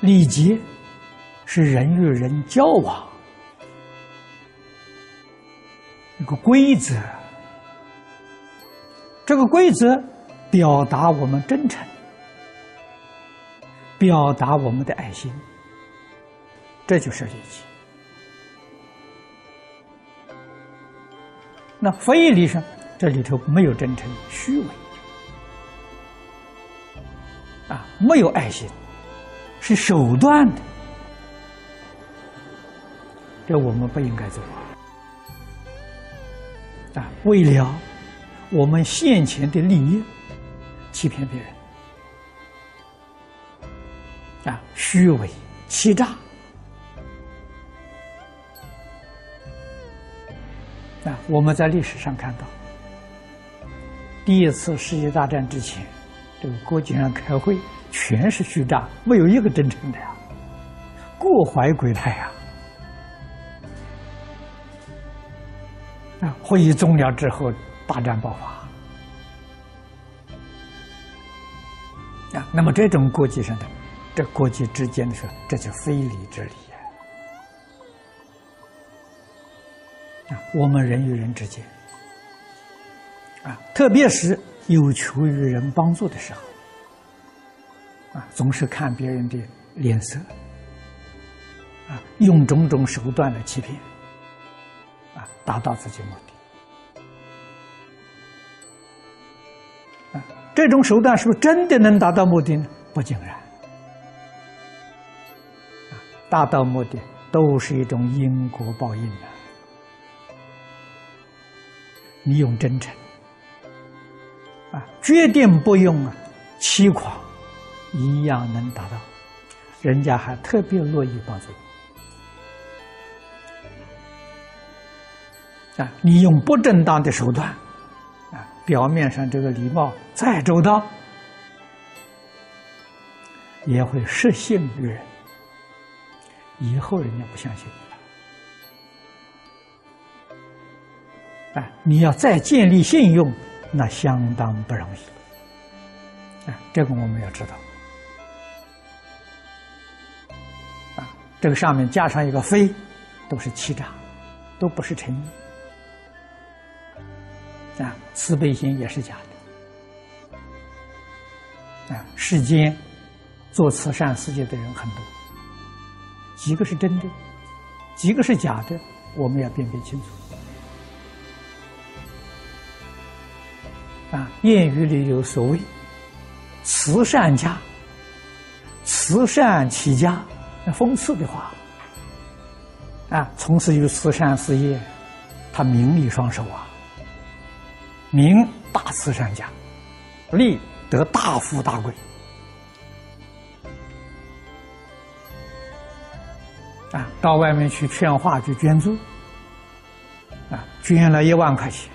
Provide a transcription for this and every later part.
礼节是人与人交往一个规则，这个规则表达我们真诚，表达我们的爱心，这就是礼节。那非礼上，这里头没有真诚，虚伪啊，没有爱心，是手段的，这我们不应该做啊！为了我们现前的利益，欺骗别人啊，虚伪、欺诈。啊，我们在历史上看到，第一次世界大战之前，这个国际上开会全是虚诈，没有一个真诚的呀，过怀鬼胎呀！啊，会议终了之后，大战爆发。啊，那么这种国际上的，这国际之间的事，这就非礼之礼呀！啊。我们人与人之间，啊，特别是有求于人帮助的时候，啊，总是看别人的脸色，啊，用种种手段来欺骗，啊，达到自己目的，啊，这种手段是不是真的能达到目的呢？不尽然，啊，达到目的都是一种因果报应的。你用真诚啊，决定不用啊欺狂，一样能达到，人家还特别乐意帮助你啊。你用不正当的手段啊，表面上这个礼貌再周到，也会失信于人，以后人家不相信你了。啊，你要再建立信用，那相当不容易。啊，这个我们要知道。这个上面加上一个“非”，都是欺诈，都不是诚意。啊，慈悲心也是假的。啊，世间做慈善事业的人很多，几个是真的，几个是假的，我们要辨别清楚。啊，谚语里有所谓“慈善家”，慈善起家，讽刺的话。啊，从事于慈善事业，他名利双收啊，名大慈善家，利得大富大贵。啊，到外面去劝化去捐助，啊，捐了一万块钱，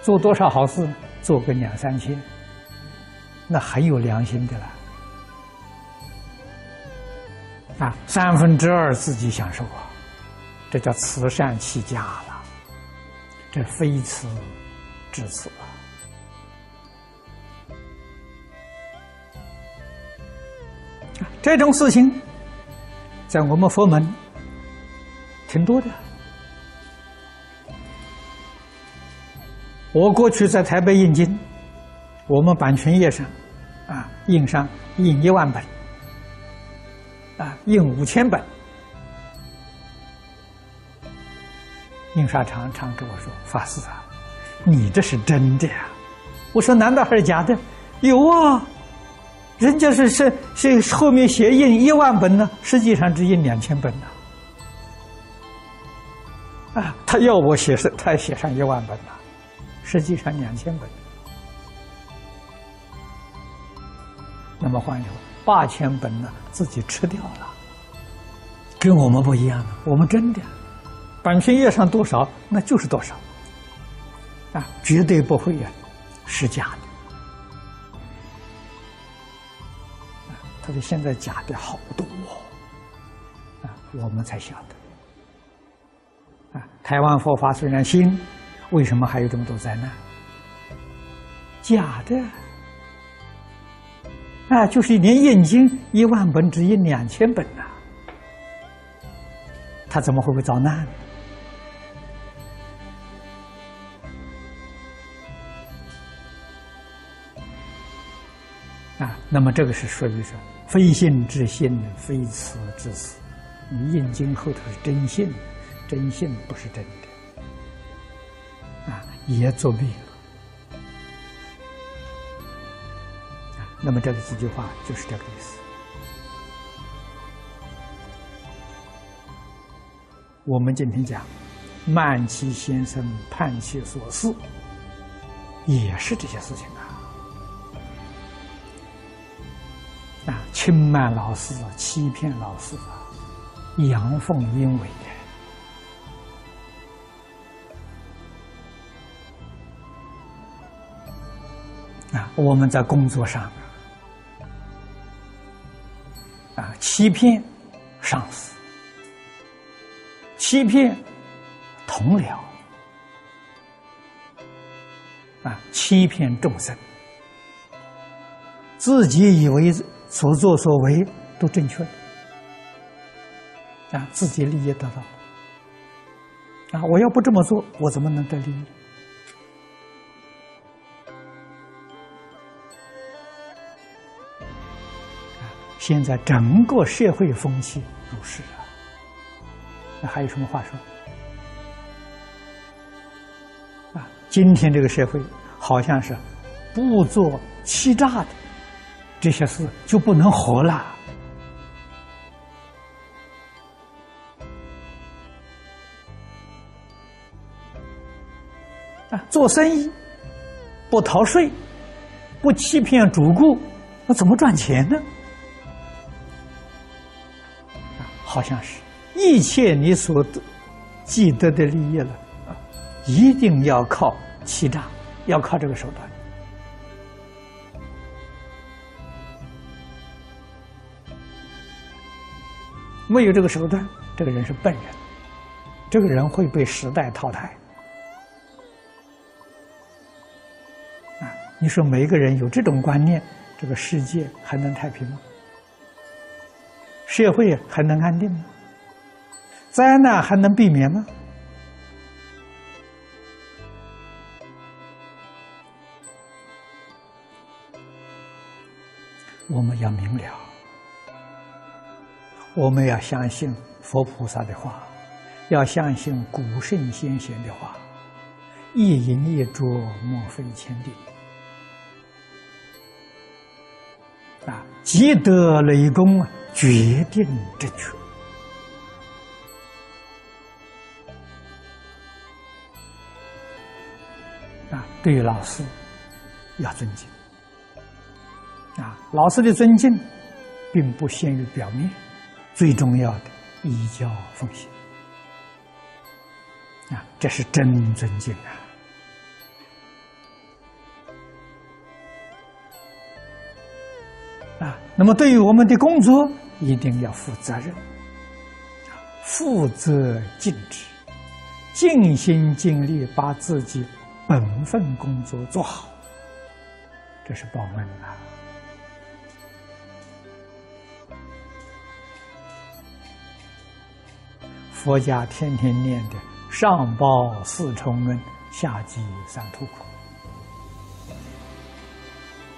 做多少好事？做个两三千，那很有良心的了。啊，三分之二自己享受啊，这叫慈善起家了，这非慈至慈啊。这种事情在我们佛门挺多的。我过去在台北印经，我们版权页上，啊，印上印一万本，啊，印五千本。印刷厂常跟我说：“法师啊，你这是真的呀？”我说：“难道还是假的？”有啊，人家是是是后面写印一万本呢，实际上只印两千本呢。啊，他要我写是，他写上一万本呢。实际上两千本，那么换句话，八千本呢自己吃掉了，跟我们不一样的，我们真的版权页上多少那就是多少，啊，绝对不会呀是假的。他说现在假的好多，啊，我们才晓得，啊，台湾佛法虽然新。为什么还有这么多灾难？假的，啊，就是一年印经一万本只印两千本呐，他怎么会不遭难？啊，那么这个是属于说非信之信，非此之此。你印经后头是真信，真信不是真的，啊，也作弊了。那么这个几句话就是这个意思。我们今天讲，曼奇先生判其所思，也是这些事情啊。啊，轻慢老师，欺骗老师，阳奉阴违的啊！我们在工作上啊，欺骗上司，欺骗同僚啊，欺骗众生，自己以为。所作所为都正确啊，自己利益得到啊！我要不这么做，我怎么能得利益？现在整个社会风气如是啊，那还有什么话说？啊，今天这个社会好像是不做欺诈的。这些事就不能活了啊！做生意不逃税，不欺骗主顾，那怎么赚钱呢？好像是一切你所得既得的利益了，一定要靠欺诈，要靠这个手段。没有这个手段，这个人是笨人，这个人会被时代淘汰。啊，你说每一个人有这种观念，这个世界还能太平吗？社会还能安定吗？灾难还能避免吗？我们要明了。我们要相信佛菩萨的话，要相信古圣先贤的话，一饮一啄，莫非前定。啊，积德累功，决定正确。啊，对于老师要尊敬。啊，老师的尊敬，并不限于表面。最重要的，依教奉行啊，这是真尊敬啊！啊，那么对于我们的工作，一定要负责任，负责尽职，尽心尽力把自己本分工作做好，这是报恩啊！佛家天天念的上报四重恩，下济三途苦。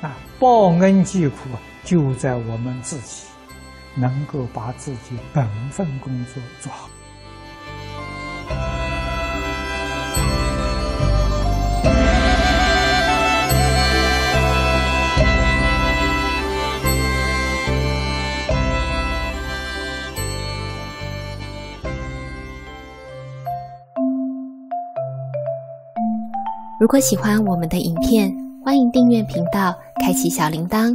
啊，报恩济苦就在我们自己，能够把自己本分工作做好。如果喜欢我们的影片，欢迎订阅频道，开启小铃铛，